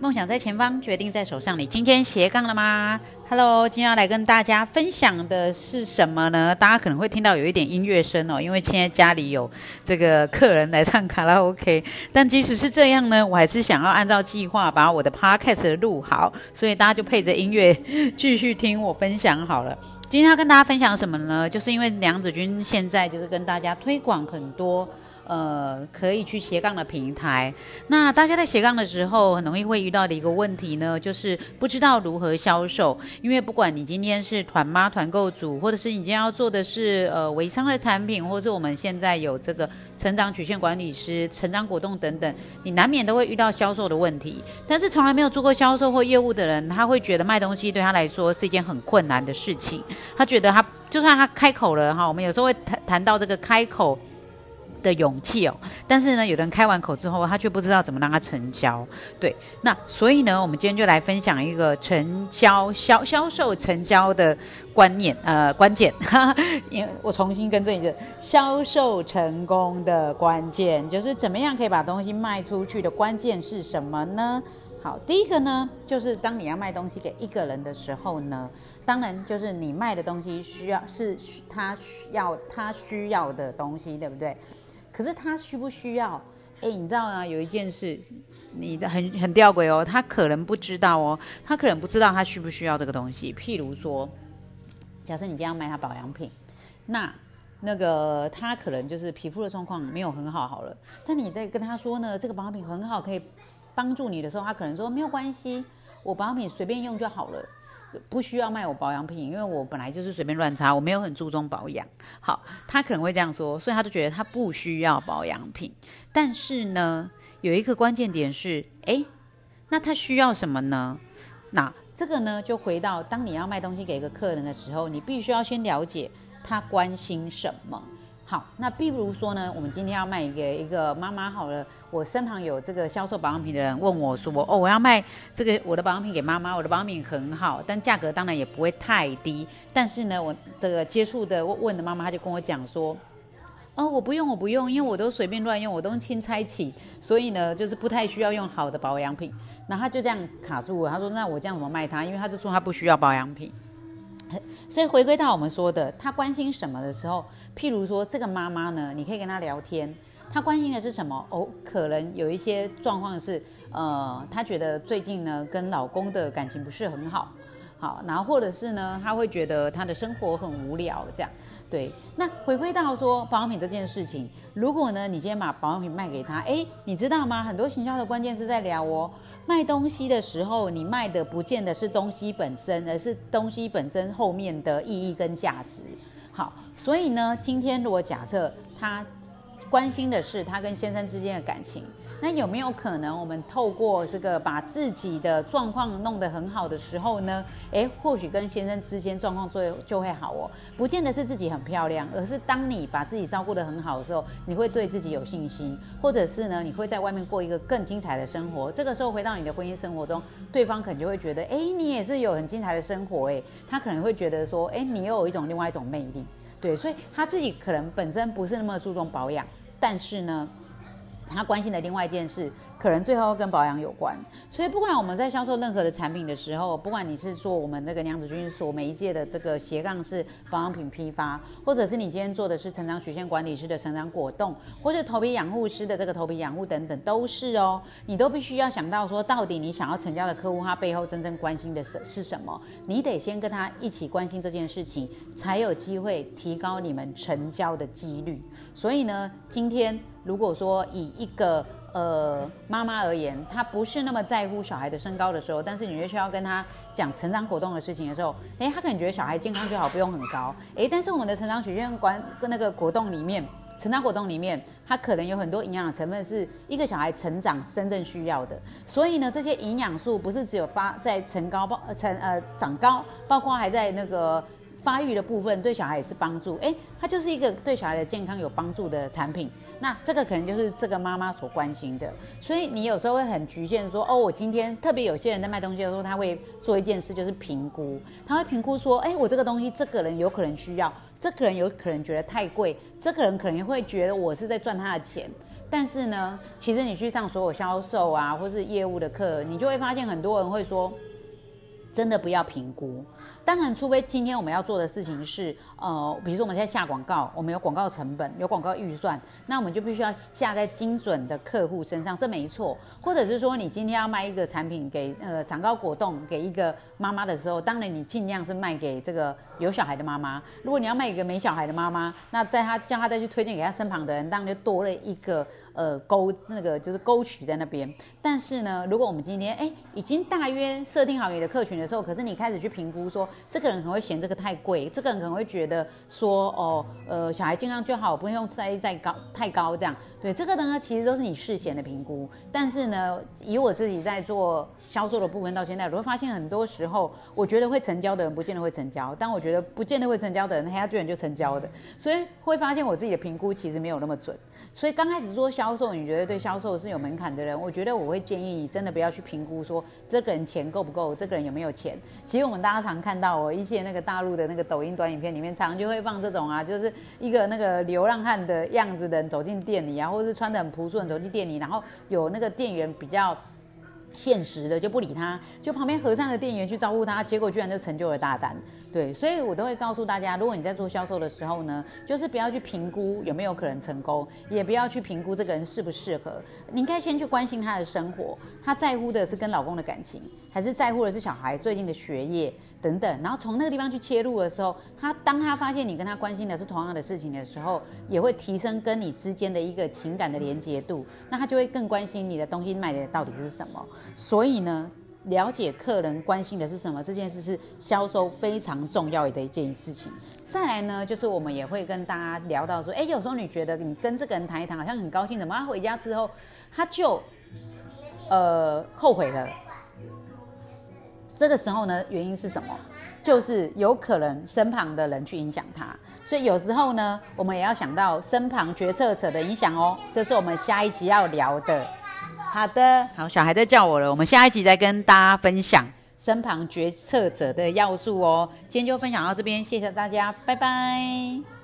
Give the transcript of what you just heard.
梦想在前方，决定在手上。你今天斜杠了吗？Hello，今天要来跟大家分享的是什么呢？大家可能会听到有一点音乐声哦，因为现在家里有这个客人来唱卡拉 OK。但即使是这样呢，我还是想要按照计划把我的 Podcast 录好，所以大家就配着音乐继续听我分享好了。今天要跟大家分享什么呢？就是因为梁子君现在就是跟大家推广很多。呃，可以去斜杠的平台。那大家在斜杠的时候，很容易会遇到的一个问题呢，就是不知道如何销售。因为不管你今天是团妈、团购组，或者是你今天要做的是呃微商的产品，或者是我们现在有这个成长曲线管理师、成长果冻等等，你难免都会遇到销售的问题。但是从来没有做过销售或业务的人，他会觉得卖东西对他来说是一件很困难的事情。他觉得他就算他开口了哈，我们有时候会谈谈到这个开口。的勇气哦，但是呢，有人开完口之后，他却不知道怎么让他成交。对，那所以呢，我们今天就来分享一个成交销销售成交的观念，呃，关键。因为我重新跟这一个销售成功的关键，就是怎么样可以把东西卖出去的关键是什么呢？好，第一个呢，就是当你要卖东西给一个人的时候呢，当然就是你卖的东西需要是他需要他需要的东西，对不对？可是他需不需要？哎，你知道吗？有一件事，你的很很吊诡哦。他可能不知道哦，他可能不知道他需不需要这个东西。譬如说，假设你今天要卖他保养品，那那个他可能就是皮肤的状况没有很好，好了。但你在跟他说呢，这个保养品很好，可以帮助你的时候，他可能说没有关系，我保养品随便用就好了。不需要卖我保养品，因为我本来就是随便乱擦，我没有很注重保养。好，他可能会这样说，所以他就觉得他不需要保养品。但是呢，有一个关键点是，诶，那他需要什么呢？那这个呢，就回到当你要卖东西给一个客人的时候，你必须要先了解他关心什么。好，那比如说呢，我们今天要卖给一个妈妈好了，我身旁有这个销售保养品的人问我说，哦，我要卖这个我的保养品给妈妈，我的保养品很好，但价格当然也不会太低。但是呢，我的接触的问的妈妈，她就跟我讲说，哦，我不用，我不用，因为我都随便乱用，我都轻拆起，所以呢，就是不太需要用好的保养品。那他就这样卡住了，他说，那我这样怎么卖他？因为他就说他不需要保养品。所以回归到我们说的，他关心什么的时候。譬如说，这个妈妈呢，你可以跟她聊天，她关心的是什么？哦，可能有一些状况是，呃，她觉得最近呢跟老公的感情不是很好，好，然后或者是呢，她会觉得她的生活很无聊，这样。对，那回归到说保养品这件事情，如果呢你今天把保养品卖给她，哎，你知道吗？很多行销的关键是在聊哦，卖东西的时候，你卖的不见得是东西本身，而是东西本身后面的意义跟价值。好，所以呢，今天如果假设他关心的是他跟先生之间的感情，那有没有可能我们透过这个把自己的状况弄得很好的时候呢？诶，或许跟先生之间状况最就会好哦。不见得是自己很漂亮，而是当你把自己照顾得很好的时候，你会对自己有信心，或者是呢，你会在外面过一个更精彩的生活。这个时候回到你的婚姻生活中，对方可能就会觉得，哎，你也是有很精彩的生活，哎，他可能会觉得说，哎，你又有一种另外一种魅力。对，所以他自己可能本身不是那么注重保养，但是呢，他关心的另外一件事。可能最后跟保养有关，所以不管我们在销售任何的产品的时候，不管你是做我们那个娘子军所每一届的这个斜杠式保养品批发，或者是你今天做的是成长曲线管理师的成长果冻，或者头皮养护师的这个头皮养护等等，都是哦，你都必须要想到说，到底你想要成交的客户他背后真正关心的是是什么？你得先跟他一起关心这件事情，才有机会提高你们成交的几率。所以呢，今天如果说以一个呃，妈妈而言，她不是那么在乎小孩的身高的时候，但是你越需要跟她讲成长果冻的事情的时候，哎，她可能觉得小孩健康就好，不用很高。哎，但是我们的成长曲线管跟那个果冻里面，成长果冻里面，它可能有很多营养成分是一个小孩成长真正需要的。所以呢，这些营养素不是只有发在成高包成呃长高，包括还在那个。发育的部分对小孩也是帮助，哎，它就是一个对小孩的健康有帮助的产品。那这个可能就是这个妈妈所关心的，所以你有时候会很局限说，哦，我今天特别有些人在卖东西的时候，他会做一件事，就是评估，他会评估说，哎，我这个东西这个人有可能需要，这个人有可能觉得太贵，这个人可能会觉得我是在赚他的钱。但是呢，其实你去上所有销售啊，或是业务的课，你就会发现很多人会说，真的不要评估。当然，除非今天我们要做的事情是，呃，比如说我们现在下广告，我们有广告成本，有广告预算，那我们就必须要下在精准的客户身上，这没错。或者是说，你今天要卖一个产品给呃长高果冻给一个妈妈的时候，当然你尽量是卖给这个有小孩的妈妈。如果你要卖给一个没小孩的妈妈，那在他叫他再去推荐给他身旁的人，当然就多了一个。呃，沟那个就是沟渠在那边，但是呢，如果我们今天哎已经大约设定好你的客群的时候，可是你开始去评估说，这个人可能会嫌这个太贵，这个人可能会觉得说，哦，呃，小孩健康就好，不用再再高太高这样。对这个呢，其实都是你事前的评估。但是呢，以我自己在做销售的部分到现在，我会发现很多时候，我觉得会成交的人不见得会成交，但我觉得不见得会成交的人，他居然就成交的。所以会发现我自己的评估其实没有那么准。所以刚开始做销售，你觉得对销售是有门槛的人，我觉得我会建议你真的不要去评估说这个人钱够不够，这个人有没有钱。其实我们大家常看到哦，一些那个大陆的那个抖音短影片里面，常常就会放这种啊，就是一个那个流浪汉的样子的人走进店里啊，或者是穿的很朴素的走进店里，然后有那个店员比较。现实的就不理他，就旁边和善的店员去招呼他，结果居然就成就了大单。对，所以我都会告诉大家，如果你在做销售的时候呢，就是不要去评估有没有可能成功，也不要去评估这个人适不适合，你应该先去关心他的生活，他在乎的是跟老公的感情，还是在乎的是小孩最近的学业？等等，然后从那个地方去切入的时候，他当他发现你跟他关心的是同样的事情的时候，也会提升跟你之间的一个情感的连接度，那他就会更关心你的东西卖的到底是什么。所以呢，了解客人关心的是什么这件事是销售非常重要的一件事情。再来呢，就是我们也会跟大家聊到说，哎，有时候你觉得你跟这个人谈一谈，好像很高兴，怎么他回家之后他就呃后悔了。这个时候呢，原因是什么？就是有可能身旁的人去影响他，所以有时候呢，我们也要想到身旁决策者的影响哦。这是我们下一集要聊的。好的，好，小孩在叫我了，我们下一集再跟大家分享身旁决策者的要素哦。今天就分享到这边，谢谢大家，拜拜。